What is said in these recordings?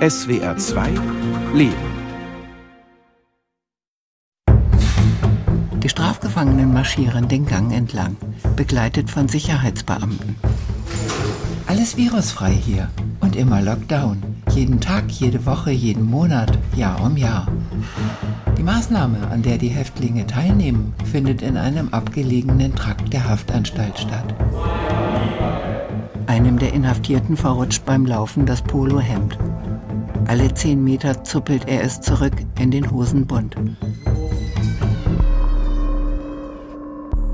SWR 2 Leben. Die Strafgefangenen marschieren den Gang entlang, begleitet von Sicherheitsbeamten. Alles virusfrei hier und immer Lockdown. Jeden Tag, jede Woche, jeden Monat, Jahr um Jahr. Die Maßnahme, an der die Häftlinge teilnehmen, findet in einem abgelegenen Trakt der Haftanstalt statt. Einem der Inhaftierten verrutscht beim Laufen das Polohemd. Alle zehn Meter zuppelt er es zurück in den Hosenbund.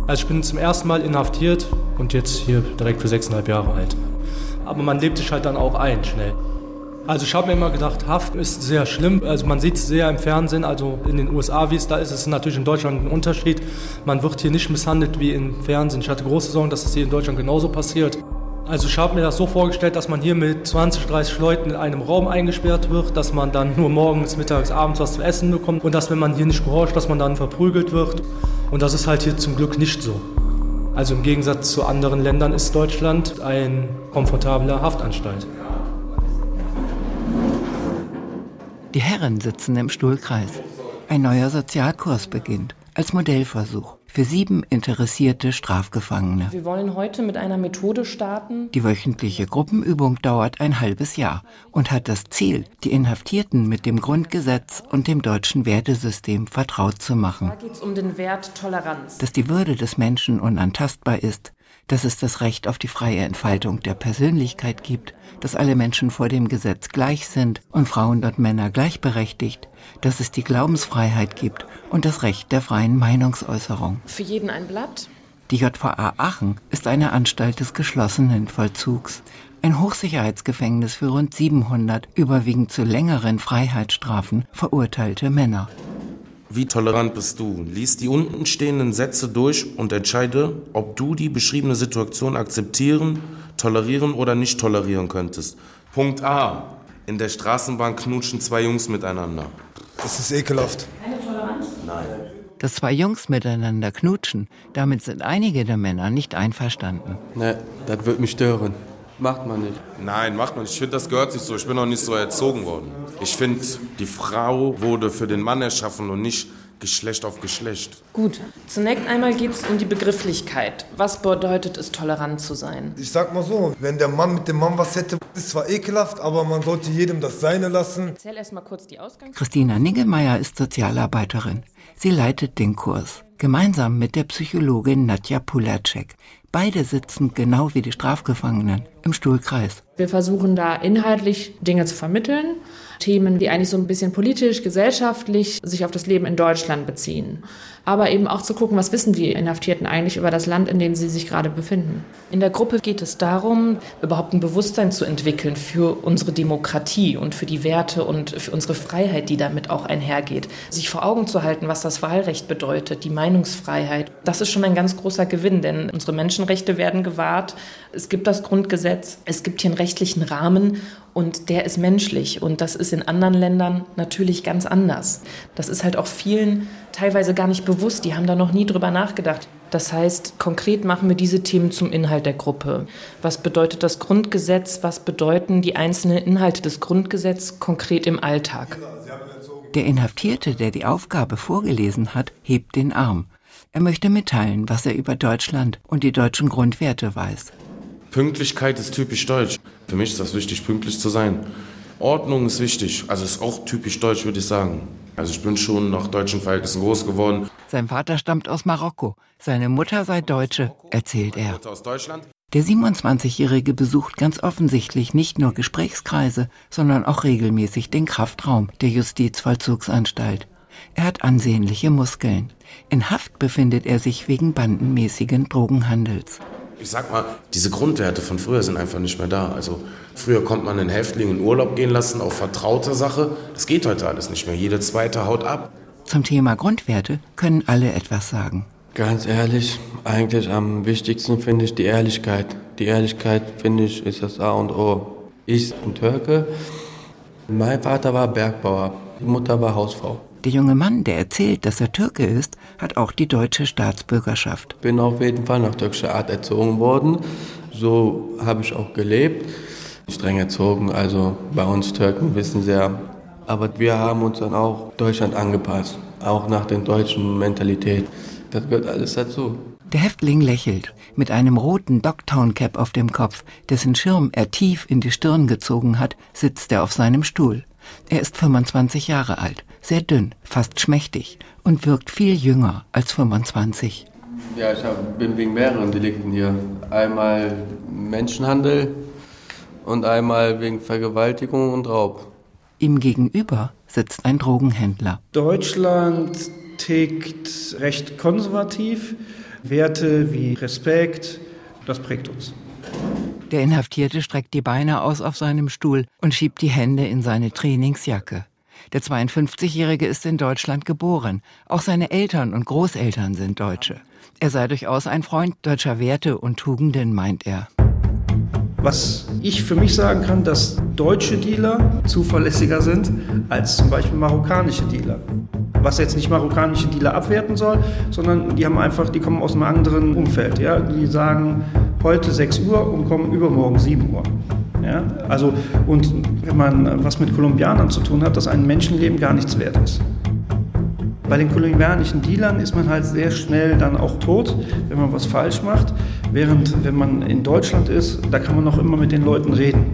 Also ich bin zum ersten Mal inhaftiert und jetzt hier direkt für sechseinhalb Jahre alt. Aber man lebt sich halt dann auch ein, schnell. Also ich habe mir immer gedacht, Haft ist sehr schlimm. Also man sieht es sehr im Fernsehen, also in den USA, wie es da ist. Es ist natürlich in Deutschland ein Unterschied. Man wird hier nicht misshandelt wie im Fernsehen. Ich hatte große Sorgen, dass es hier in Deutschland genauso passiert. Also ich habe mir das so vorgestellt, dass man hier mit 20, 30 Leuten in einem Raum eingesperrt wird, dass man dann nur morgens, mittags, abends was zu essen bekommt und dass, wenn man hier nicht gehorcht, dass man dann verprügelt wird. Und das ist halt hier zum Glück nicht so. Also im Gegensatz zu anderen Ländern ist Deutschland ein komfortabler Haftanstalt. Die Herren sitzen im Stuhlkreis. Ein neuer Sozialkurs beginnt, als Modellversuch für sieben interessierte Strafgefangene. Wir wollen heute mit einer Methode starten. Die wöchentliche Gruppenübung dauert ein halbes Jahr und hat das Ziel, die Inhaftierten mit dem Grundgesetz und dem deutschen Wertesystem vertraut zu machen. Da geht es um den Wert Toleranz. Dass die Würde des Menschen unantastbar ist, dass es das Recht auf die freie Entfaltung der Persönlichkeit gibt, dass alle Menschen vor dem Gesetz gleich sind und Frauen und Männer gleichberechtigt, dass es die Glaubensfreiheit gibt und das Recht der freien Meinungsäußerung. Für jeden ein Blatt. Die JVA Aachen ist eine Anstalt des geschlossenen Vollzugs, ein Hochsicherheitsgefängnis für rund 700 überwiegend zu längeren Freiheitsstrafen verurteilte Männer. Wie tolerant bist du? Lies die unten stehenden Sätze durch und entscheide, ob du die beschriebene Situation akzeptieren, tolerieren oder nicht tolerieren könntest. Punkt A. In der Straßenbahn knutschen zwei Jungs miteinander. Das ist ekelhaft. Keine Toleranz? Nein. Dass zwei Jungs miteinander knutschen, damit sind einige der Männer nicht einverstanden. Ne, das wird mich stören. Macht man nicht. Nein, macht man nicht. Ich finde, das gehört sich so. Ich bin noch nicht so erzogen worden. Ich finde, die Frau wurde für den Mann erschaffen und nicht Geschlecht auf Geschlecht. Gut. Zunächst einmal geht es um die Begrifflichkeit. Was bedeutet es, tolerant zu sein? Ich sag mal so, wenn der Mann mit dem Mann was hätte, ist zwar ekelhaft, aber man sollte jedem das Seine lassen. Erzähl erst mal kurz die Ausgangs. Christina Niggemeier ist Sozialarbeiterin. Sie leitet den Kurs. Gemeinsam mit der Psychologin Nadja Pulacek. Beide sitzen genau wie die Strafgefangenen im Stuhlkreis. Wir versuchen da inhaltlich Dinge zu vermitteln, Themen, die eigentlich so ein bisschen politisch, gesellschaftlich sich auf das Leben in Deutschland beziehen. Aber eben auch zu gucken, was wissen die Inhaftierten eigentlich über das Land, in dem sie sich gerade befinden. In der Gruppe geht es darum, überhaupt ein Bewusstsein zu entwickeln für unsere Demokratie und für die Werte und für unsere Freiheit, die damit auch einhergeht. Sich vor Augen zu halten, was das Wahlrecht bedeutet, die Meinungsfreiheit. Das ist schon ein ganz großer Gewinn, denn unsere Menschenrechte werden gewahrt. Es gibt das Grundgesetz, es gibt hier einen rechtlichen Rahmen und der ist menschlich und das ist in anderen Ländern natürlich ganz anders. Das ist halt auch vielen teilweise gar nicht bewusst, die haben da noch nie drüber nachgedacht. Das heißt, konkret machen wir diese Themen zum Inhalt der Gruppe. Was bedeutet das Grundgesetz? Was bedeuten die einzelnen Inhalte des Grundgesetzes konkret im Alltag? Der Inhaftierte, der die Aufgabe vorgelesen hat, hebt den Arm. Er möchte mitteilen, was er über Deutschland und die deutschen Grundwerte weiß. Pünktlichkeit ist typisch deutsch. Für mich ist das wichtig, pünktlich zu sein. Ordnung ist wichtig. Also ist auch typisch deutsch, würde ich sagen. Also ich bin schon nach deutschen Verhältnissen groß geworden. Sein Vater stammt aus Marokko, seine Mutter sei Deutsche, erzählt er. Der 27-Jährige besucht ganz offensichtlich nicht nur Gesprächskreise, sondern auch regelmäßig den Kraftraum der Justizvollzugsanstalt. Er hat ansehnliche Muskeln. In Haft befindet er sich wegen bandenmäßigen Drogenhandels. Ich sag mal, diese Grundwerte von früher sind einfach nicht mehr da. Also früher konnte man einen Häftling in Urlaub gehen lassen auf vertraute Sache. Das geht heute alles nicht mehr. Jede zweite haut ab. Zum Thema Grundwerte können alle etwas sagen. Ganz ehrlich, eigentlich am wichtigsten finde ich die Ehrlichkeit. Die Ehrlichkeit, finde ich, ist das A und O. Ich bin Türke. Mein Vater war Bergbauer. Die Mutter war Hausfrau. Der junge Mann, der erzählt, dass er Türke ist, hat auch die deutsche Staatsbürgerschaft. Bin auf jeden Fall nach türkischer Art erzogen worden. So habe ich auch gelebt. streng erzogen. Also bei uns Türken wissen sie ja. Aber wir haben uns dann auch Deutschland angepasst, auch nach der deutschen Mentalität. Das gehört alles dazu. Der Häftling lächelt mit einem roten Dogtown-Cap auf dem Kopf, dessen Schirm er tief in die Stirn gezogen hat, sitzt er auf seinem Stuhl. Er ist 25 Jahre alt, sehr dünn, fast schmächtig und wirkt viel jünger als 25. Ja, ich hab, bin wegen mehreren Delikten hier. Einmal Menschenhandel und einmal wegen Vergewaltigung und Raub. Ihm gegenüber sitzt ein Drogenhändler. Deutschland tickt recht konservativ. Werte wie Respekt, das prägt uns. Der Inhaftierte streckt die Beine aus auf seinem Stuhl und schiebt die Hände in seine Trainingsjacke. Der 52-Jährige ist in Deutschland geboren. Auch seine Eltern und Großeltern sind Deutsche. Er sei durchaus ein Freund deutscher Werte und Tugenden, meint er. Was ich für mich sagen kann, dass deutsche Dealer zuverlässiger sind als zum Beispiel marokkanische Dealer. Was jetzt nicht marokkanische Dealer abwerten soll, sondern die haben einfach, die kommen aus einem anderen Umfeld. Ja? Die sagen heute 6 Uhr und kommen übermorgen 7 Uhr. Ja? Also, und wenn man was mit Kolumbianern zu tun hat, dass ein Menschenleben gar nichts wert ist. Bei den kolumbianischen Dealern ist man halt sehr schnell dann auch tot, wenn man was falsch macht. Während wenn man in Deutschland ist, da kann man noch immer mit den Leuten reden.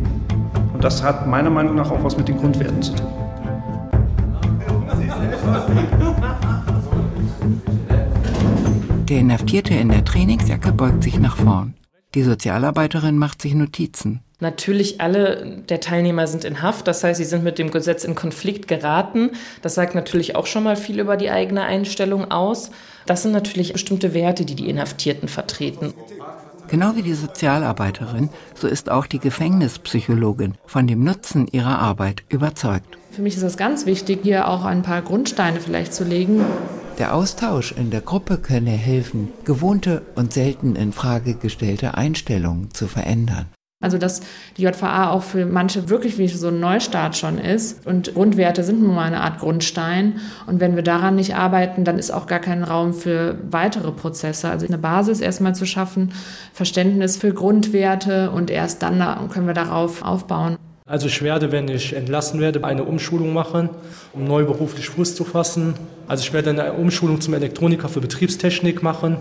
Und das hat meiner Meinung nach auch was mit den Grundwerten zu tun. Der Inhaftierte in der Trainingsjacke beugt sich nach vorn. Die Sozialarbeiterin macht sich Notizen. Natürlich alle der Teilnehmer sind in Haft, das heißt, sie sind mit dem Gesetz in Konflikt geraten. Das sagt natürlich auch schon mal viel über die eigene Einstellung aus. Das sind natürlich bestimmte Werte, die die Inhaftierten vertreten. Genau wie die Sozialarbeiterin, so ist auch die Gefängnispsychologin von dem Nutzen ihrer Arbeit überzeugt. Für mich ist es ganz wichtig, hier auch ein paar Grundsteine vielleicht zu legen. Der Austausch in der Gruppe könne helfen, gewohnte und selten in Frage gestellte Einstellungen zu verändern. Also dass die JVA auch für manche wirklich wie so ein Neustart schon ist. Und Grundwerte sind nun mal eine Art Grundstein. Und wenn wir daran nicht arbeiten, dann ist auch gar kein Raum für weitere Prozesse. Also eine Basis erstmal zu schaffen, Verständnis für Grundwerte und erst dann können wir darauf aufbauen. Also ich werde, wenn ich entlassen werde, eine Umschulung machen, um neu beruflich Fuß zu fassen. Also ich werde eine Umschulung zum Elektroniker für Betriebstechnik machen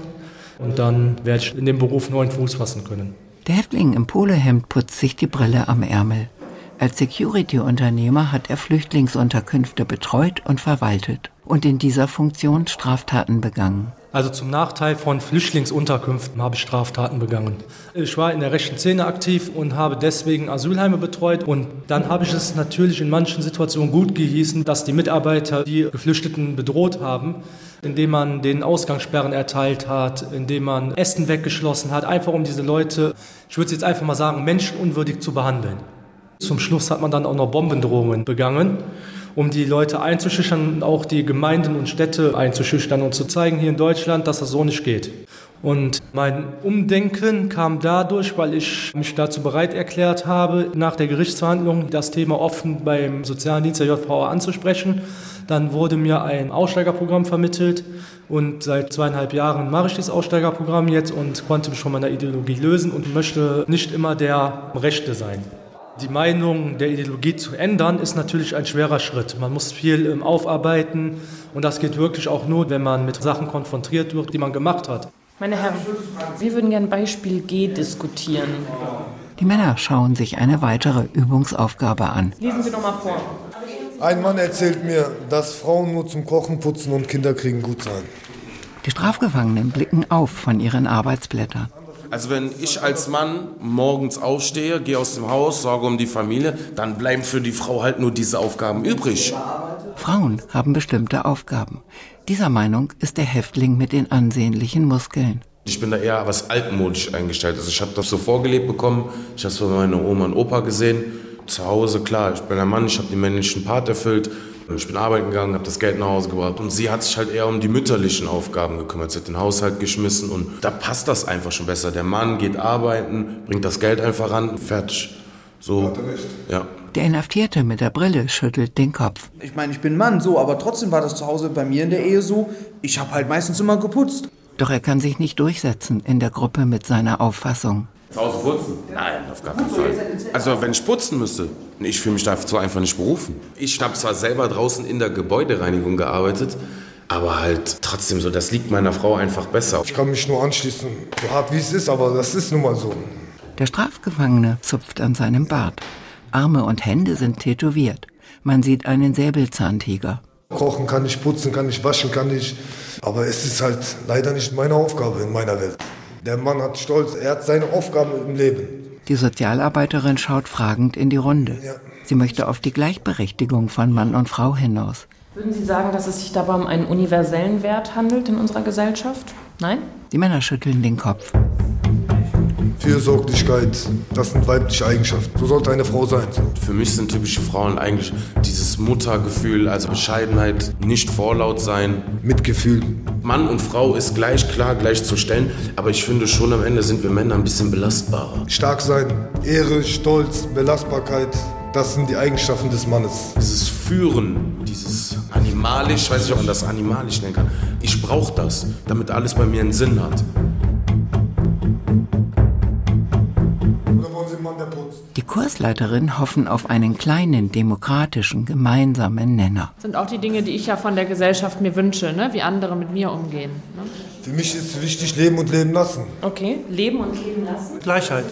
und dann werde ich in dem Beruf neuen Fuß fassen können. Der Häftling im Polohemd putzt sich die Brille am Ärmel. Als Security-Unternehmer hat er Flüchtlingsunterkünfte betreut und verwaltet und in dieser Funktion Straftaten begangen. Also zum Nachteil von Flüchtlingsunterkünften habe ich Straftaten begangen. Ich war in der rechten Szene aktiv und habe deswegen Asylheime betreut. Und dann habe ich es natürlich in manchen Situationen gut gehießen, dass die Mitarbeiter die Geflüchteten bedroht haben indem man den Ausgangssperren erteilt hat, indem man Essen weggeschlossen hat, einfach um diese Leute, ich würde es jetzt einfach mal sagen, menschenunwürdig zu behandeln. Zum Schluss hat man dann auch noch Bombendrohungen begangen, um die Leute einzuschüchtern und auch die Gemeinden und Städte einzuschüchtern und zu zeigen hier in Deutschland, dass das so nicht geht. Und mein Umdenken kam dadurch, weil ich mich dazu bereit erklärt habe, nach der Gerichtsverhandlung das Thema offen beim Sozialen Dienst der JVA anzusprechen dann wurde mir ein Aussteigerprogramm vermittelt und seit zweieinhalb Jahren mache ich dieses Aussteigerprogramm jetzt und konnte mich von meiner Ideologie lösen und möchte nicht immer der Rechte sein. Die Meinung der Ideologie zu ändern ist natürlich ein schwerer Schritt. Man muss viel ähm, aufarbeiten und das geht wirklich auch nur, wenn man mit Sachen konfrontiert wird, die man gemacht hat. Meine Herren, wir würden gerne Beispiel G diskutieren. Die Männer schauen sich eine weitere Übungsaufgabe an. Lesen Sie noch mal vor. Ein Mann erzählt mir, dass Frauen nur zum Kochen, Putzen und Kinderkriegen gut seien. Die Strafgefangenen blicken auf von ihren Arbeitsblättern. Also wenn ich als Mann morgens aufstehe, gehe aus dem Haus, sorge um die Familie, dann bleiben für die Frau halt nur diese Aufgaben übrig. Frauen haben bestimmte Aufgaben. Dieser Meinung ist der Häftling mit den ansehnlichen Muskeln. Ich bin da eher was altmodisch eingestellt. Also ich habe das so vorgelebt bekommen. Ich habe es von meiner Oma und Opa gesehen zu Hause, klar, ich bin ein Mann, ich habe den männlichen Part erfüllt. Ich bin arbeiten gegangen, habe das Geld nach Hause gebracht und sie hat sich halt eher um die mütterlichen Aufgaben gekümmert. Sie hat den Haushalt geschmissen und da passt das einfach schon besser. Der Mann geht arbeiten, bringt das Geld einfach ran, fertig. So, ja. Der Inhaftierte mit der Brille schüttelt den Kopf. Ich meine, ich bin Mann, so, aber trotzdem war das zu Hause bei mir in der Ehe so. Ich habe halt meistens immer geputzt. Doch er kann sich nicht durchsetzen in der Gruppe mit seiner Auffassung. Zu Hause putzen? Nein, auf gar keinen Fall. Also wenn ich putzen müsste, ich fühle mich dazu einfach nicht berufen. Ich habe zwar selber draußen in der Gebäudereinigung gearbeitet, aber halt trotzdem so, das liegt meiner Frau einfach besser. Ich kann mich nur anschließen, so hart wie es ist, aber das ist nun mal so. Der Strafgefangene zupft an seinem Bart. Arme und Hände sind tätowiert. Man sieht einen Säbelzahntiger. Kochen kann ich, putzen kann ich, waschen kann ich. Aber es ist halt leider nicht meine Aufgabe in meiner Welt. Der Mann hat Stolz, er hat seine Aufgabe im Leben. Die Sozialarbeiterin schaut fragend in die Runde. Ja. Sie möchte auf die Gleichberechtigung von Mann und Frau hinaus. Würden Sie sagen, dass es sich dabei um einen universellen Wert handelt in unserer Gesellschaft? Nein? Die Männer schütteln den Kopf. Fürsorglichkeit, das sind weibliche Eigenschaften. So sollte eine Frau sein. Für mich sind typische Frauen eigentlich dieses Muttergefühl, also Bescheidenheit, nicht vorlaut sein. Mitgefühl. Mann und Frau ist gleich klar, gleich zu stellen, aber ich finde schon am Ende sind wir Männer ein bisschen belastbarer. Stark sein, Ehre, Stolz, Belastbarkeit, das sind die Eigenschaften des Mannes. Dieses Führen, dieses animalisch, ich weiß nicht, ob man das animalisch nennen kann. Ich brauche das, damit alles bei mir einen Sinn hat. Die Kursleiterin hoffen auf einen kleinen, demokratischen, gemeinsamen Nenner. Das sind auch die Dinge, die ich ja von der Gesellschaft mir wünsche, ne? wie andere mit mir umgehen. Ne? Für mich ist wichtig, leben und leben lassen. Okay, leben und leben lassen. Gleichheit.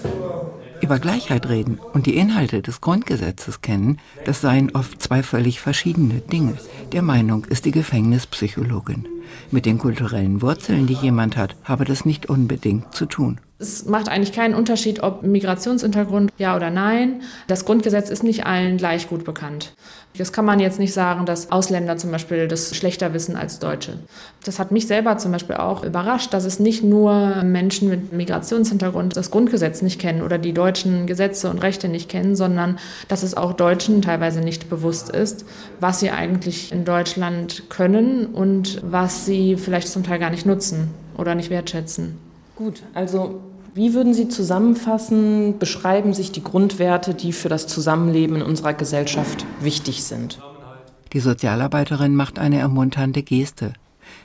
Über Gleichheit reden und die Inhalte des Grundgesetzes kennen, das seien oft zwei völlig verschiedene Dinge. Der Meinung ist die Gefängnispsychologin. Mit den kulturellen Wurzeln, die jemand hat, habe das nicht unbedingt zu tun. Es macht eigentlich keinen Unterschied, ob Migrationshintergrund ja oder nein. Das Grundgesetz ist nicht allen gleich gut bekannt. Das kann man jetzt nicht sagen, dass Ausländer zum Beispiel das schlechter wissen als Deutsche. Das hat mich selber zum Beispiel auch überrascht, dass es nicht nur Menschen mit Migrationshintergrund das Grundgesetz nicht kennen oder die deutschen Gesetze und Rechte nicht kennen, sondern dass es auch Deutschen teilweise nicht bewusst ist, was sie eigentlich in Deutschland können und was sie vielleicht zum Teil gar nicht nutzen oder nicht wertschätzen. Gut, also wie würden Sie zusammenfassen, beschreiben sich die Grundwerte, die für das Zusammenleben in unserer Gesellschaft wichtig sind? Die Sozialarbeiterin macht eine ermunternde Geste.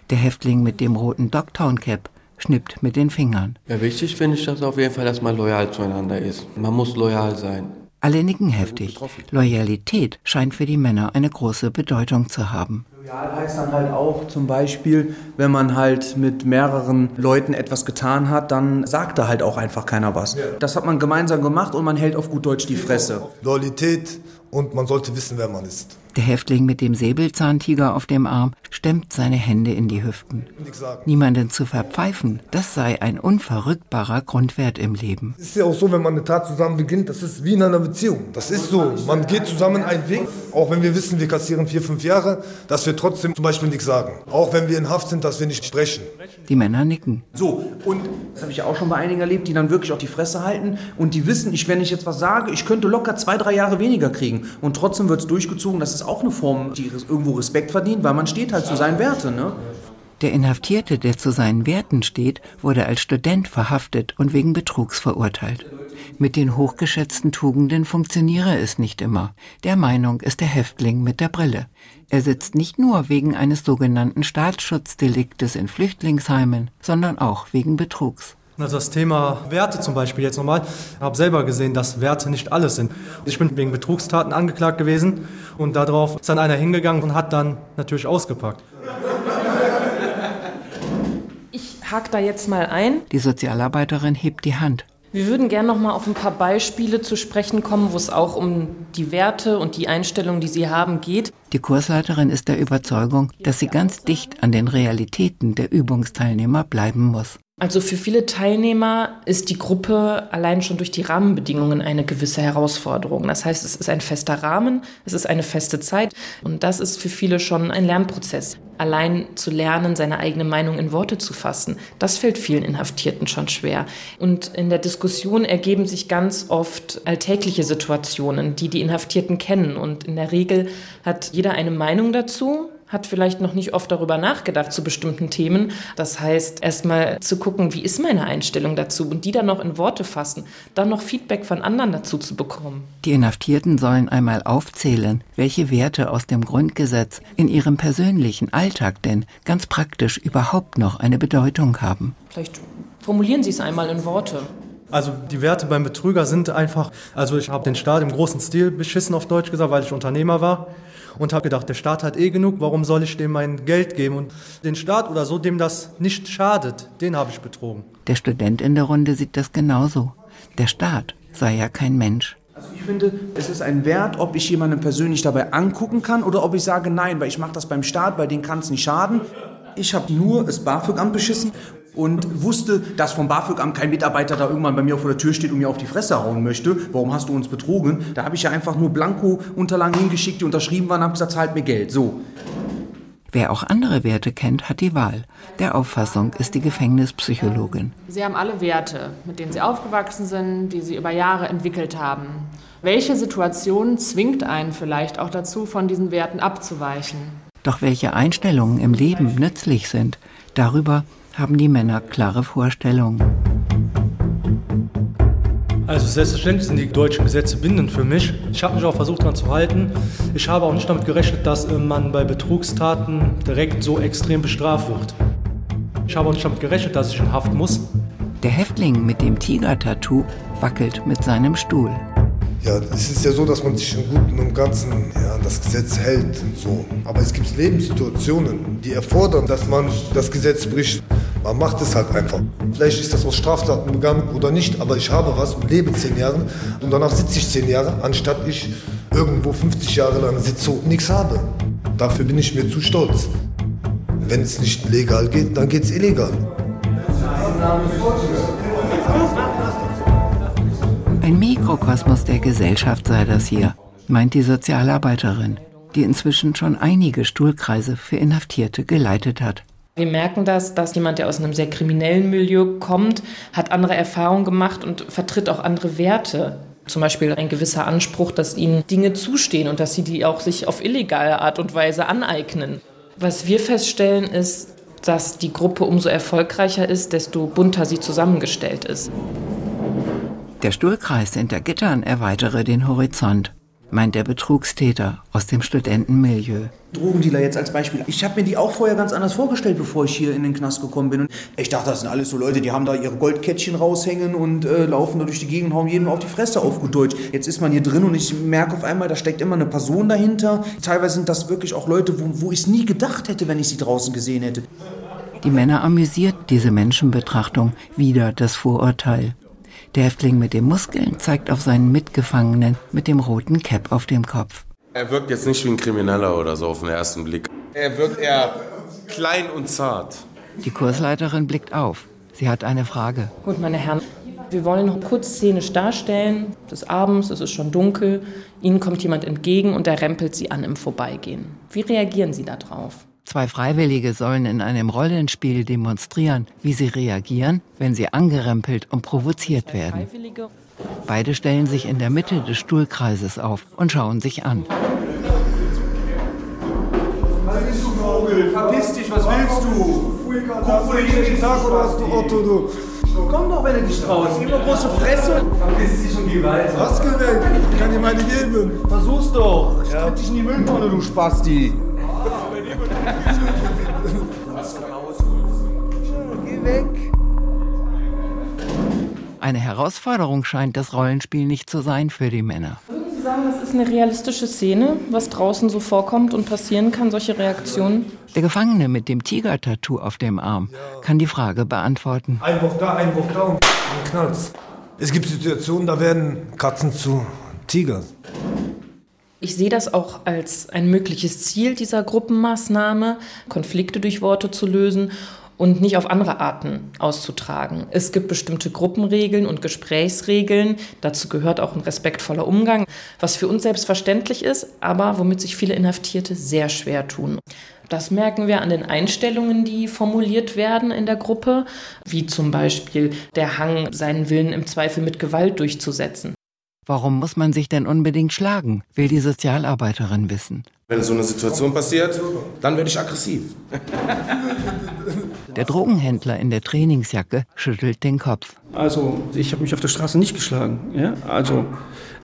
Der Häftling mit dem roten Dogtown Cap schnippt mit den Fingern. Ja, wichtig finde ich das auf jeden Fall, dass man loyal zueinander ist. Man muss loyal sein. Alle nicken heftig. Loyalität scheint für die Männer eine große Bedeutung zu haben. Loyal heißt dann halt auch zum Beispiel, wenn man halt mit mehreren Leuten etwas getan hat, dann sagt da halt auch einfach keiner was. Das hat man gemeinsam gemacht und man hält auf gut Deutsch die Fresse. Loyalität und man sollte wissen, wer man ist. Der Häftling mit dem Säbelzahntiger auf dem Arm stemmt seine Hände in die Hüften. Niemanden zu verpfeifen, das sei ein unverrückbarer Grundwert im Leben. Es ist ja auch so, wenn man eine Tat zusammen beginnt, das ist wie in einer Beziehung. Das ist so. Man geht zusammen einen Weg, auch wenn wir wissen, wir kassieren vier, fünf Jahre, dass wir trotzdem zum Beispiel nichts sagen. Auch wenn wir in Haft sind, dass wir nicht sprechen. Die Männer nicken. So, und das habe ich ja auch schon bei einigen erlebt, die dann wirklich auch die Fresse halten und die wissen, ich, wenn ich jetzt was sage, ich könnte locker zwei, drei Jahre weniger kriegen. Und trotzdem wird es durchgezogen. Das ist auch eine Form, die irgendwo Respekt verdient, weil man steht halt zu seinen Werten. Ne? Der Inhaftierte, der zu seinen Werten steht, wurde als Student verhaftet und wegen Betrugs verurteilt. Mit den hochgeschätzten Tugenden funktioniere es nicht immer. Der Meinung ist der Häftling mit der Brille. Er sitzt nicht nur wegen eines sogenannten Staatsschutzdeliktes in Flüchtlingsheimen, sondern auch wegen Betrugs. Also das Thema Werte zum Beispiel jetzt nochmal. Ich habe selber gesehen, dass Werte nicht alles sind. Ich bin wegen Betrugstaten angeklagt gewesen und darauf ist dann einer hingegangen und hat dann natürlich ausgepackt. Ich hake da jetzt mal ein. Die Sozialarbeiterin hebt die Hand. Wir würden gerne noch mal auf ein paar Beispiele zu sprechen kommen, wo es auch um die Werte und die Einstellung, die Sie haben, geht. Die Kursleiterin ist der Überzeugung, dass sie ganz dicht an den Realitäten der Übungsteilnehmer bleiben muss. Also für viele Teilnehmer ist die Gruppe allein schon durch die Rahmenbedingungen eine gewisse Herausforderung. Das heißt, es ist ein fester Rahmen, es ist eine feste Zeit und das ist für viele schon ein Lernprozess. Allein zu lernen, seine eigene Meinung in Worte zu fassen, das fällt vielen Inhaftierten schon schwer. Und in der Diskussion ergeben sich ganz oft alltägliche Situationen, die die Inhaftierten kennen. Und in der Regel hat jeder eine Meinung dazu, hat vielleicht noch nicht oft darüber nachgedacht zu bestimmten Themen. Das heißt, erstmal zu gucken, wie ist meine Einstellung dazu und die dann noch in Worte fassen, dann noch Feedback von anderen dazu zu bekommen. Die Inhaftierten sollen einmal aufzählen, welche Werte aus dem Grundgesetz in ihrem persönlichen Alltag denn ganz praktisch überhaupt noch eine Bedeutung haben. Vielleicht formulieren Sie es einmal in Worte. Also die Werte beim Betrüger sind einfach, also ich habe den Staat im großen Stil beschissen auf Deutsch gesagt, weil ich Unternehmer war und habe gedacht, der Staat hat eh genug, warum soll ich dem mein Geld geben? Und den Staat oder so, dem das nicht schadet, den habe ich betrogen. Der Student in der Runde sieht das genauso. Der Staat sei ja kein Mensch. Also ich finde, es ist ein Wert, ob ich jemanden persönlich dabei angucken kann oder ob ich sage, nein, weil ich mache das beim Staat, weil den kann es nicht schaden. Ich habe nur das BAföG-Amt beschissen und wusste, dass vom BAföG-Amt kein Mitarbeiter da irgendwann bei mir vor der Tür steht und mir auf die Fresse hauen möchte. Warum hast du uns betrogen? Da habe ich ja einfach nur Blanko-Unterlagen hingeschickt, die unterschrieben waren und habe gesagt, zahlt mir Geld. So. Wer auch andere Werte kennt, hat die Wahl. Der Auffassung ist die Gefängnispsychologin. Sie haben alle Werte, mit denen Sie aufgewachsen sind, die Sie über Jahre entwickelt haben. Welche Situation zwingt einen vielleicht auch dazu, von diesen Werten abzuweichen? Doch welche Einstellungen im Leben nützlich sind, darüber haben die Männer klare Vorstellungen. Also selbstverständlich sind die deutschen Gesetze bindend für mich. Ich habe mich auch versucht daran zu halten. Ich habe auch nicht damit gerechnet, dass äh, man bei Betrugstaten direkt so extrem bestraft wird. Ich habe auch nicht damit gerechnet, dass ich in Haft muss. Der Häftling mit dem Tiger-Tattoo wackelt mit seinem Stuhl. Ja, es ist ja so, dass man sich im Guten und Ganzen ja, an das Gesetz hält und so. Aber es gibt Lebenssituationen, die erfordern, dass man das Gesetz bricht. Man macht es halt einfach. Vielleicht ist das aus Straftaten begangen oder nicht, aber ich habe was und lebe zehn Jahre und danach sitze ich zehn Jahre, anstatt ich irgendwo 50 Jahre lang sitze und nichts habe. Dafür bin ich mir zu stolz. Wenn es nicht legal geht, dann geht es illegal. Ein Mikrokosmos der Gesellschaft sei das hier, meint die Sozialarbeiterin, die inzwischen schon einige Stuhlkreise für Inhaftierte geleitet hat. Wir merken das, dass jemand, der aus einem sehr kriminellen Milieu kommt, hat andere Erfahrungen gemacht und vertritt auch andere Werte. Zum Beispiel ein gewisser Anspruch, dass ihnen Dinge zustehen und dass sie die auch sich auf illegale Art und Weise aneignen. Was wir feststellen, ist, dass die Gruppe umso erfolgreicher ist, desto bunter sie zusammengestellt ist. Der Stuhlkreis hinter Gittern erweitere den Horizont, meint der Betrugstäter aus dem Studentenmilieu. Drogendealer jetzt als Beispiel. Ich habe mir die auch vorher ganz anders vorgestellt, bevor ich hier in den Knast gekommen bin. Und ich dachte, das sind alles so Leute, die haben da ihre Goldkettchen raushängen und äh, laufen da durch die Gegend und hauen jedem auf die Fresse auf gut Deutsch. Jetzt ist man hier drin und ich merke auf einmal, da steckt immer eine Person dahinter. Teilweise sind das wirklich auch Leute, wo, wo ich es nie gedacht hätte, wenn ich sie draußen gesehen hätte. Die Männer amüsiert diese Menschenbetrachtung wieder das Vorurteil. Der Häftling mit den Muskeln zeigt auf seinen Mitgefangenen mit dem roten Cap auf dem Kopf. Er wirkt jetzt nicht wie ein Krimineller oder so auf den ersten Blick. Er wirkt eher klein und zart. Die Kursleiterin blickt auf. Sie hat eine Frage. Gut, meine Herren, wir wollen noch kurz szenisch darstellen. Es ist abends, es ist schon dunkel. Ihnen kommt jemand entgegen und er rempelt Sie an im Vorbeigehen. Wie reagieren Sie darauf? Zwei Freiwillige sollen in einem Rollenspiel demonstrieren, wie sie reagieren, wenn sie angerempelt und provoziert werden. Beide stellen sich in der Mitte des Stuhlkreises auf und schauen sich an. Verpiss dich, was willst du? Guck, wo du jeden Tag oder hast du Otto, du? Komm doch, wenn du dich traust. Gib mir große Fresse. Verpiss dich und geh weiter. Was gewählt? Ich kann dir meine geben. Versuch's doch. Ich tritt dich in die Mülltonne, du Spasti. Geh weg. Eine Herausforderung scheint das Rollenspiel nicht zu sein für die Männer. Würden Sie sagen, das ist eine realistische Szene, was draußen so vorkommt und passieren kann, solche Reaktionen? Der Gefangene mit dem Tiger-Tattoo auf dem Arm kann die Frage beantworten. Ein Bruch da, ein Bruch da und knallt's. Es gibt Situationen, da werden Katzen zu Tigern. Ich sehe das auch als ein mögliches Ziel dieser Gruppenmaßnahme, Konflikte durch Worte zu lösen und nicht auf andere Arten auszutragen. Es gibt bestimmte Gruppenregeln und Gesprächsregeln. Dazu gehört auch ein respektvoller Umgang, was für uns selbstverständlich ist, aber womit sich viele Inhaftierte sehr schwer tun. Das merken wir an den Einstellungen, die formuliert werden in der Gruppe, wie zum Beispiel der Hang, seinen Willen im Zweifel mit Gewalt durchzusetzen. Warum muss man sich denn unbedingt schlagen, will die Sozialarbeiterin wissen. Wenn so eine Situation passiert, dann werde ich aggressiv. Der Drogenhändler in der Trainingsjacke schüttelt den Kopf. Also, ich habe mich auf der Straße nicht geschlagen. Ja? Also,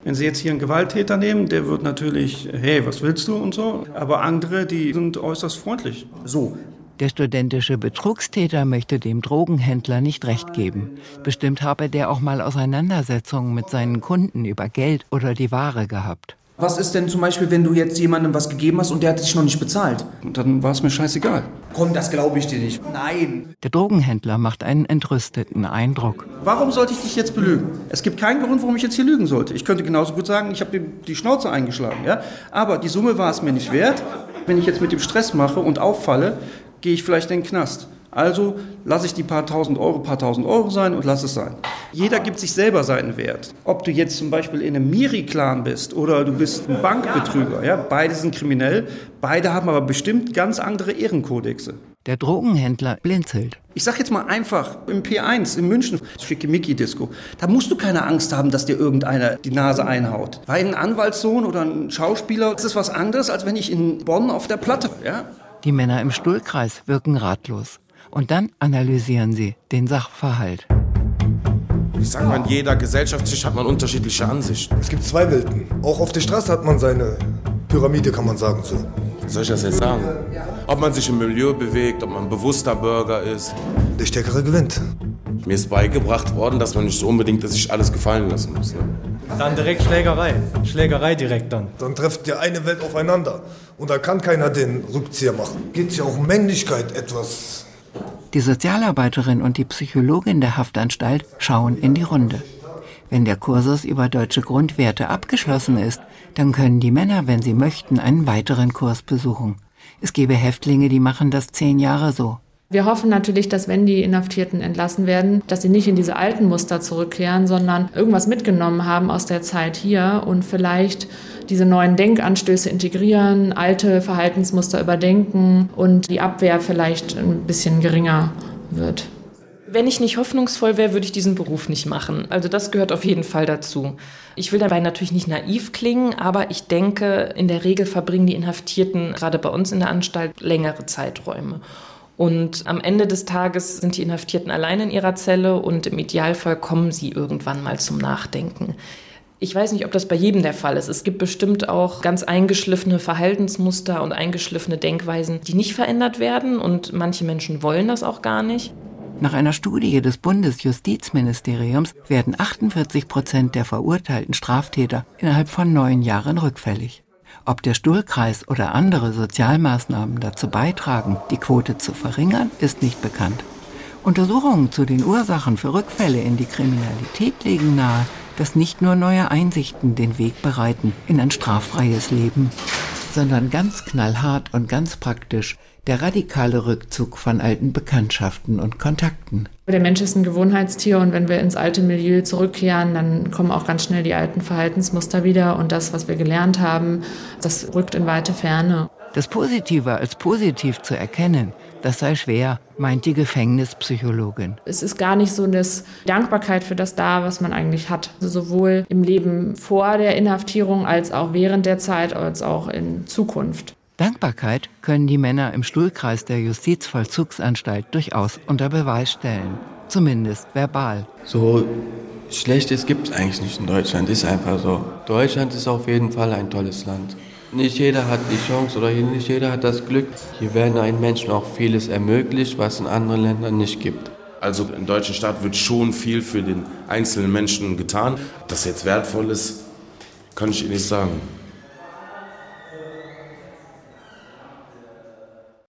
wenn Sie jetzt hier einen Gewalttäter nehmen, der wird natürlich, hey, was willst du und so. Aber andere, die sind äußerst freundlich. So, Der studentische Betrugstäter möchte dem Drogenhändler nicht recht geben. Bestimmt habe der auch mal Auseinandersetzungen mit seinen Kunden über Geld oder die Ware gehabt. Was ist denn zum Beispiel, wenn du jetzt jemandem was gegeben hast und der hat dich noch nicht bezahlt? Und dann war es mir scheißegal. Komm, das glaube ich dir nicht. Nein. Der Drogenhändler macht einen entrüsteten Eindruck. Warum sollte ich dich jetzt belügen? Es gibt keinen Grund, warum ich jetzt hier lügen sollte. Ich könnte genauso gut sagen, ich habe die Schnauze eingeschlagen. Ja? Aber die Summe war es mir nicht wert. Wenn ich jetzt mit dem Stress mache und auffalle, gehe ich vielleicht in den Knast. Also lasse ich die paar tausend Euro, paar tausend Euro sein und lass es sein. Jeder gibt sich selber seinen Wert. Ob du jetzt zum Beispiel in einem Miri-Clan bist oder du bist ein Bankbetrüger, ja, beide sind kriminell, beide haben aber bestimmt ganz andere Ehrenkodexe. Der Drogenhändler blinzelt. Ich sag jetzt mal einfach, im P1 in München, Schickimicki-Disco, da musst du keine Angst haben, dass dir irgendeiner die Nase einhaut. Weil ein Anwaltssohn oder ein Schauspieler, das ist was anderes, als wenn ich in Bonn auf der Platte, ja? Die Männer im Stuhlkreis wirken ratlos. Und dann analysieren sie den Sachverhalt. Ich sag mal, in jeder Gesellschaftsschicht hat man unterschiedliche Ansichten. Es gibt zwei Welten. Auch auf der Straße hat man seine Pyramide, kann man sagen so. Wie soll ich das jetzt sagen? Ob man sich im Milieu bewegt, ob man ein bewusster Bürger ist. Der Stärkere gewinnt. Mir ist beigebracht worden, dass man nicht so unbedingt sich alles gefallen lassen muss. Ne? Dann direkt Schlägerei. Schlägerei direkt dann. Dann trifft die eine Welt aufeinander. Und da kann keiner den Rückzieher machen. Geht ja auch um Männlichkeit etwas. Die Sozialarbeiterin und die Psychologin der Haftanstalt schauen in die Runde. Wenn der Kursus über deutsche Grundwerte abgeschlossen ist, dann können die Männer, wenn sie möchten, einen weiteren Kurs besuchen. Es gäbe Häftlinge, die machen das zehn Jahre so. Wir hoffen natürlich, dass wenn die Inhaftierten entlassen werden, dass sie nicht in diese alten Muster zurückkehren, sondern irgendwas mitgenommen haben aus der Zeit hier und vielleicht diese neuen Denkanstöße integrieren, alte Verhaltensmuster überdenken und die Abwehr vielleicht ein bisschen geringer wird. Wenn ich nicht hoffnungsvoll wäre, würde ich diesen Beruf nicht machen. Also das gehört auf jeden Fall dazu. Ich will dabei natürlich nicht naiv klingen, aber ich denke, in der Regel verbringen die Inhaftierten gerade bei uns in der Anstalt längere Zeiträume. Und am Ende des Tages sind die Inhaftierten allein in ihrer Zelle und im Idealfall kommen sie irgendwann mal zum Nachdenken. Ich weiß nicht, ob das bei jedem der Fall ist. Es gibt bestimmt auch ganz eingeschliffene Verhaltensmuster und eingeschliffene Denkweisen, die nicht verändert werden und manche Menschen wollen das auch gar nicht. Nach einer Studie des Bundesjustizministeriums werden 48 Prozent der verurteilten Straftäter innerhalb von neun Jahren rückfällig. Ob der Stuhlkreis oder andere Sozialmaßnahmen dazu beitragen, die Quote zu verringern, ist nicht bekannt. Untersuchungen zu den Ursachen für Rückfälle in die Kriminalität legen nahe, dass nicht nur neue Einsichten den Weg bereiten in ein straffreies Leben, sondern ganz knallhart und ganz praktisch der radikale Rückzug von alten Bekanntschaften und Kontakten. Der Mensch ist ein Gewohnheitstier und wenn wir ins alte Milieu zurückkehren, dann kommen auch ganz schnell die alten Verhaltensmuster wieder und das, was wir gelernt haben, das rückt in weite Ferne. Das Positive als positiv zu erkennen, das sei schwer, meint die Gefängnispsychologin. Es ist gar nicht so eine Dankbarkeit für das da, was man eigentlich hat. Also sowohl im Leben vor der Inhaftierung als auch während der Zeit als auch in Zukunft. Dankbarkeit können die Männer im Stuhlkreis der Justizvollzugsanstalt durchaus unter Beweis stellen. Zumindest verbal. So Schlechtes gibt es eigentlich nicht in Deutschland, ist einfach so. Deutschland ist auf jeden Fall ein tolles Land. Nicht jeder hat die Chance oder nicht jeder hat das Glück. Hier werden einem Menschen auch vieles ermöglicht, was es in anderen Ländern nicht gibt. Also im deutschen Staat wird schon viel für den einzelnen Menschen getan. Ob das jetzt wertvoll ist, kann ich Ihnen nicht sagen.